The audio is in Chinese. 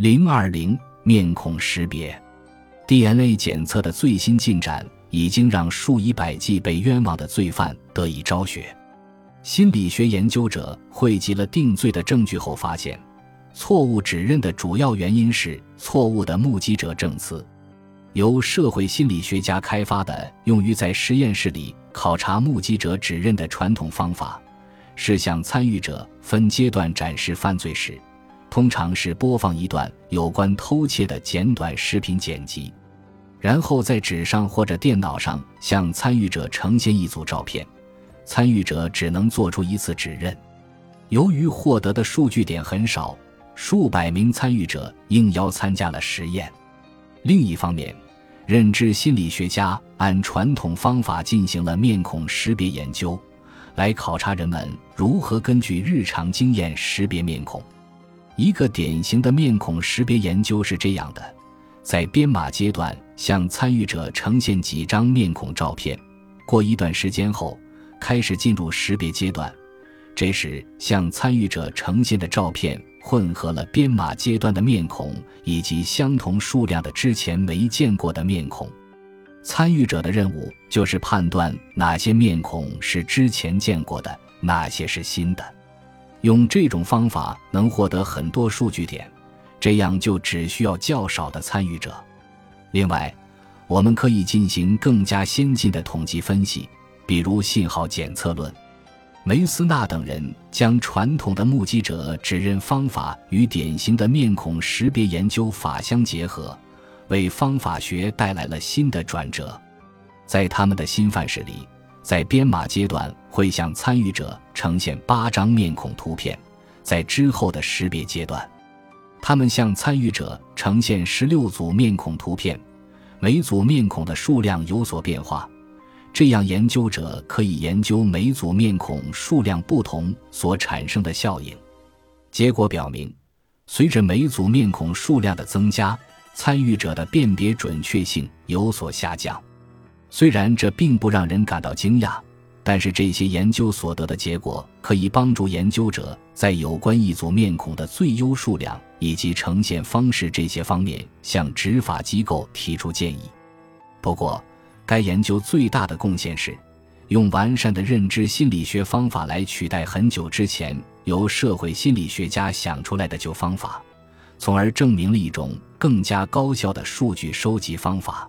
零二零面孔识别，DNA 检测的最新进展已经让数以百计被冤枉的罪犯得以昭雪。心理学研究者汇集了定罪的证据后发现，错误指认的主要原因是错误的目击者证词。由社会心理学家开发的用于在实验室里考察目击者指认的传统方法，是向参与者分阶段展示犯罪时，通常是播放一段有关偷窃的简短视频剪辑，然后在纸上或者电脑上向参与者呈现一组照片，参与者只能做出一次指认。由于获得的数据点很少，数百名参与者应邀参加了实验。另一方面，认知心理学家按传统方法进行了面孔识别研究，来考察人们如何根据日常经验识别面孔。一个典型的面孔识别研究是这样的：在编码阶段，向参与者呈现几张面孔照片；过一段时间后，开始进入识别阶段，这时向参与者呈现的照片。混合了编码阶段的面孔以及相同数量的之前没见过的面孔，参与者的任务就是判断哪些面孔是之前见过的，哪些是新的。用这种方法能获得很多数据点，这样就只需要较少的参与者。另外，我们可以进行更加先进的统计分析，比如信号检测论。梅斯纳等人将传统的目击者指认方法与典型的面孔识别研究法相结合，为方法学带来了新的转折。在他们的新范式里，在编码阶段会向参与者呈现八张面孔图片，在之后的识别阶段，他们向参与者呈现十六组面孔图片，每组面孔的数量有所变化。这样，研究者可以研究每组面孔数量不同所产生的效应。结果表明，随着每组面孔数量的增加，参与者的辨别准确性有所下降。虽然这并不让人感到惊讶，但是这些研究所得的结果可以帮助研究者在有关一组面孔的最优数量以及呈现方式这些方面向执法机构提出建议。不过，该研究最大的贡献是，用完善的认知心理学方法来取代很久之前由社会心理学家想出来的旧方法，从而证明了一种更加高效的数据收集方法。